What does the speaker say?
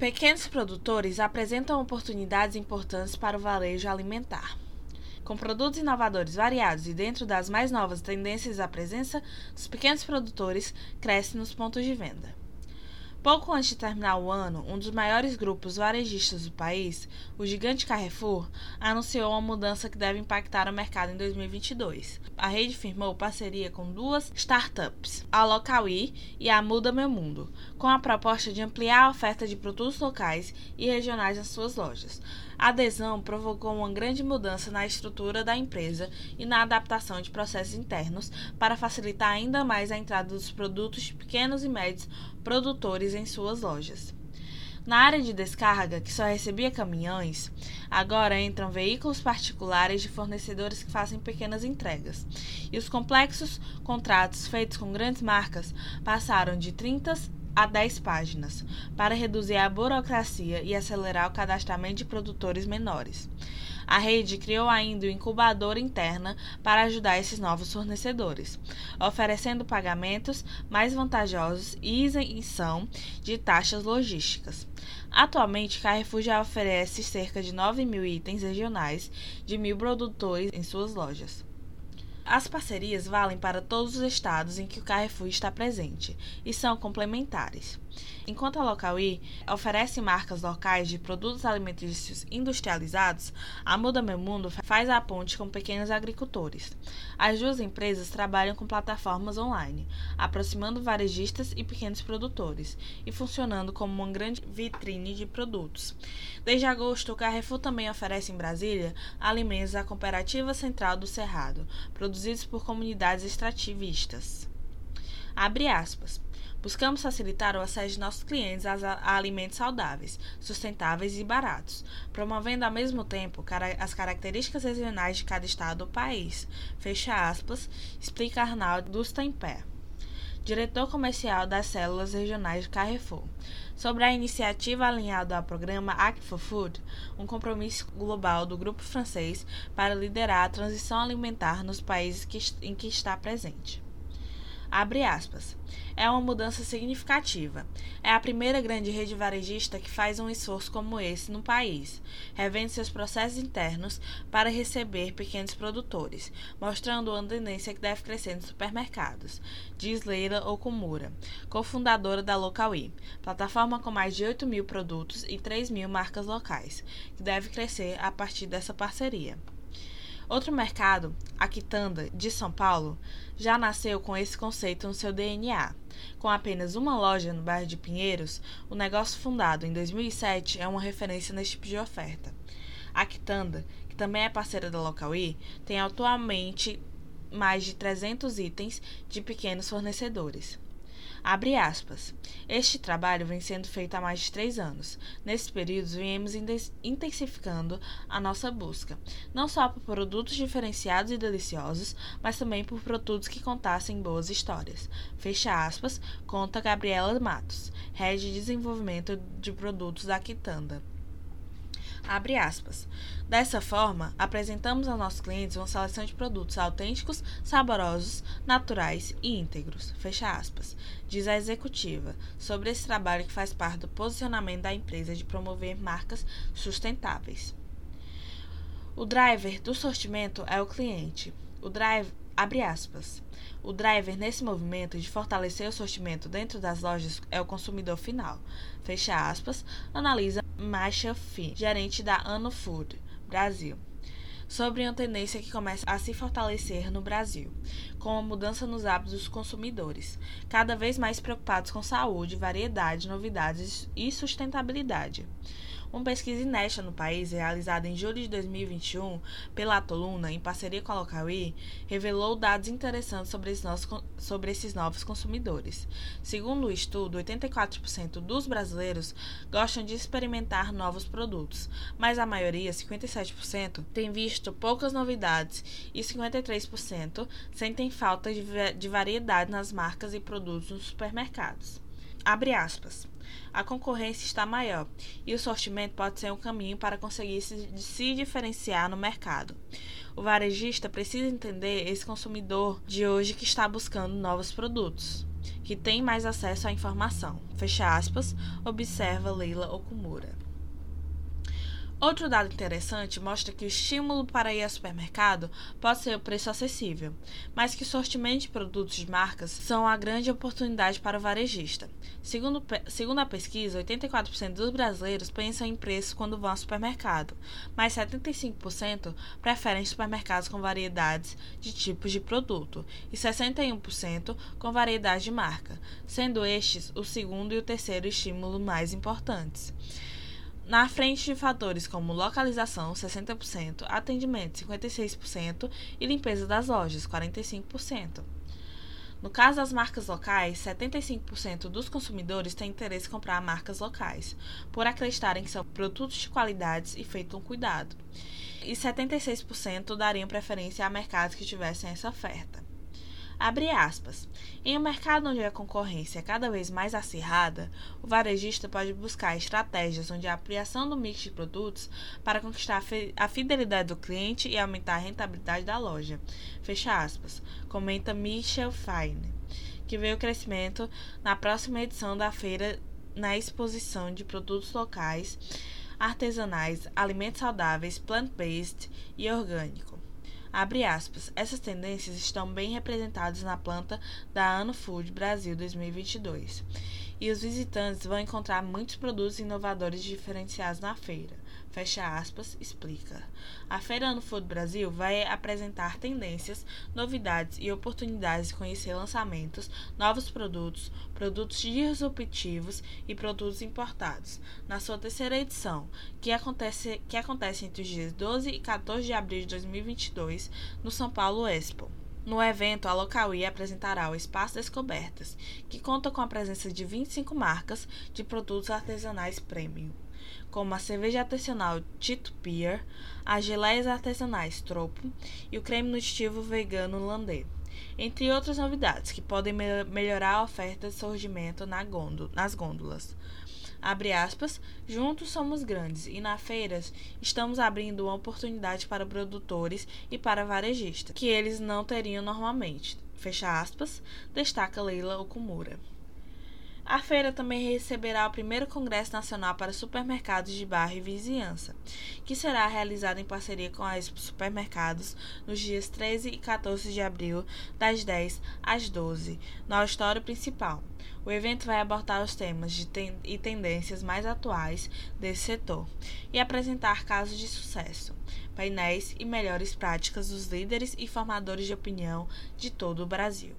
Pequenos produtores apresentam oportunidades importantes para o varejo alimentar. Com produtos inovadores variados e dentro das mais novas tendências, a presença dos pequenos produtores cresce nos pontos de venda. Pouco antes de terminar o ano, um dos maiores grupos varejistas do país, o gigante Carrefour, anunciou uma mudança que deve impactar o mercado em 2022. A rede firmou parceria com duas startups, a Localwi e a Muda Meu Mundo, com a proposta de ampliar a oferta de produtos locais e regionais nas suas lojas. A adesão provocou uma grande mudança na estrutura da empresa e na adaptação de processos internos para facilitar ainda mais a entrada dos produtos de pequenos e médios produtores em suas lojas. Na área de descarga, que só recebia caminhões, agora entram veículos particulares de fornecedores que fazem pequenas entregas. E os complexos contratos feitos com grandes marcas passaram de 30 a 10 páginas, para reduzir a burocracia e acelerar o cadastramento de produtores menores. A rede criou ainda o incubador interna para ajudar esses novos fornecedores, oferecendo pagamentos mais vantajosos e isenção de taxas logísticas. Atualmente, Carrefour já oferece cerca de 9 mil itens regionais de mil produtores em suas lojas. As parcerias valem para todos os estados em que o Carrefour está presente e são complementares. Enquanto a Localwi oferece marcas locais de produtos alimentícios industrializados, a Muda Meu Mundo faz a ponte com pequenos agricultores. As duas empresas trabalham com plataformas online, aproximando varejistas e pequenos produtores e funcionando como uma grande vitrine de produtos. Desde agosto, o Carrefour também oferece em Brasília alimentos à Cooperativa Central do Cerrado, produzidos por comunidades extrativistas. Abre aspas. Buscamos facilitar o acesso de nossos clientes a, alimentos saudáveis, sustentáveis e baratos, promovendo ao mesmo tempo as características regionais de cada estado do país. Fecha aspas, explica Arnaldo Dustempé, diretor comercial das células regionais de Carrefour. Sobre a iniciativa alinhada ao programa Act for Food, um compromisso global do grupo francês para liderar a transição alimentar nos países que, em que está presente. Abre aspas. É uma mudança significativa. É a primeira grande rede varejista que faz um esforço como esse no país, revendo seus processos internos para receber pequenos produtores, mostrando uma tendência que deve crescer nos supermercados, diz Leila Okumura, cofundadora da Localwi, plataforma com mais de 8 mil produtos e 3 mil marcas locais, que deve crescer a partir dessa parceria. Outro mercado, a Quitanda, de São Paulo, já nasceu com esse conceito no seu DNA. Com apenas uma loja no bairro de Pinheiros, o negócio fundado em 2007 é uma referência nesse tipo de oferta. A Quitanda, que também é parceira da Localwi, tem atualmente mais de 300 itens de pequenos fornecedores. Abre aspas. Este trabalho vem sendo feito há mais de três anos. Nesse período, viemos intensificando a nossa busca, não só por produtos diferenciados e deliciosos, mas também por produtos que contassem boas histórias. Fecha aspas, conta Gabriela Matos, Head de Desenvolvimento de Produtos da Quitanda. Abre aspas. Dessa forma, apresentamos aos nossos clientes uma seleção de produtos autênticos, saborosos, naturais e íntegros. Fecha aspas. Diz a executiva sobre esse trabalho que faz parte do posicionamento da empresa de promover marcas sustentáveis. O driver do sortimento é o cliente. O drive abre aspas. O driver nesse movimento de fortalecer o sortimento dentro das lojas é o consumidor final. Fecha aspas, analisa Masha Finn, gerente da Ano Food, Brasil sobre uma tendência que começa a se fortalecer no Brasil, com a mudança nos hábitos dos consumidores, cada vez mais preocupados com saúde, variedade, novidades e sustentabilidade. Uma pesquisa inédita no país, realizada em julho de 2021 pela Atoluna, em parceria com a Localwi, revelou dados interessantes sobre esses, novos, sobre esses novos consumidores. Segundo o estudo, 84% dos brasileiros gostam de experimentar novos produtos, mas a maioria, 57%, tem visto poucas novidades e 53% sentem falta de variedade nas marcas e produtos nos supermercados. Abre aspas. A concorrência está maior e o sortimento pode ser um caminho para conseguir se, se diferenciar no mercado. O varejista precisa entender esse consumidor de hoje que está buscando novos produtos. que têm mais acesso à informação. Fecha aspas, observa Leila Okumura. Outro dado interessante mostra que o estímulo para ir ao supermercado pode ser o preço acessível, mas que o sortimento de produtos de marcas são a grande oportunidade para o varejista. Segundo, segundo a pesquisa, 84% dos brasileiros pensam em preço quando vão ao supermercado, mas 75% preferem supermercados com variedades de tipos de produto e 61% com variedade de marca, sendo estes o segundo e o terceiro estímulo mais importantes na frente de fatores como localização, 60%, atendimento, 56% e limpeza das lojas, 45%. No caso das marcas locais, 75% dos consumidores têm interesse em comprar marcas locais, por acreditarem que são produtos de qualidade e feitos com cuidado. E 76% dariam preferência a mercados que tivessem essa oferta. Abre aspas. Em um mercado onde a concorrência é cada vez mais acirrada, o varejista pode buscar estratégias onde a ampliação do mix de produtos para conquistar a fidelidade do cliente e aumentar a rentabilidade da loja. Fecha aspas. Comenta Michel Fine, que vê o crescimento na próxima edição da feira na exposição de produtos locais, artesanais, alimentos saudáveis, plant-based e orgânico. Essas tendências estão bem representadas na planta da Ano Food Brasil 2022. E os visitantes vão encontrar muitos produtos inovadores diferenciados na feira fecha aspas, explica. A Feira Ano Food Brasil vai apresentar tendências, novidades e oportunidades de conhecer lançamentos, novos produtos, produtos disruptivos e produtos importados, na sua terceira edição, que acontece, que acontece entre os dias 12 e 14 de abril de 2022 no São Paulo Expo. No evento, a Localwee apresentará o Espaço Descobertas, que conta com a presença de 25 marcas de produtos artesanais premium como a cerveja artesanal Tito Beer, as geleias artesanais Tropo e o creme nutritivo vegano Landê, entre outras novidades que podem me melhorar a oferta de surgimento na nas gôndolas. Abre aspas, juntos somos grandes e na feiras estamos abrindo uma oportunidade para produtores e para varejistas, que eles não teriam normalmente. Fecha aspas, destaca Leila Okumura. A feira também receberá o primeiro Congresso Nacional para Supermercados de Bairro e Vizinhança, que será realizado em parceria com a Supermercados nos dias 13 e 14 de abril, das 10 às 12, no auditório principal. O evento vai abordar os temas de ten e tendências mais atuais desse setor e apresentar casos de sucesso, painéis e melhores práticas dos líderes e formadores de opinião de todo o Brasil.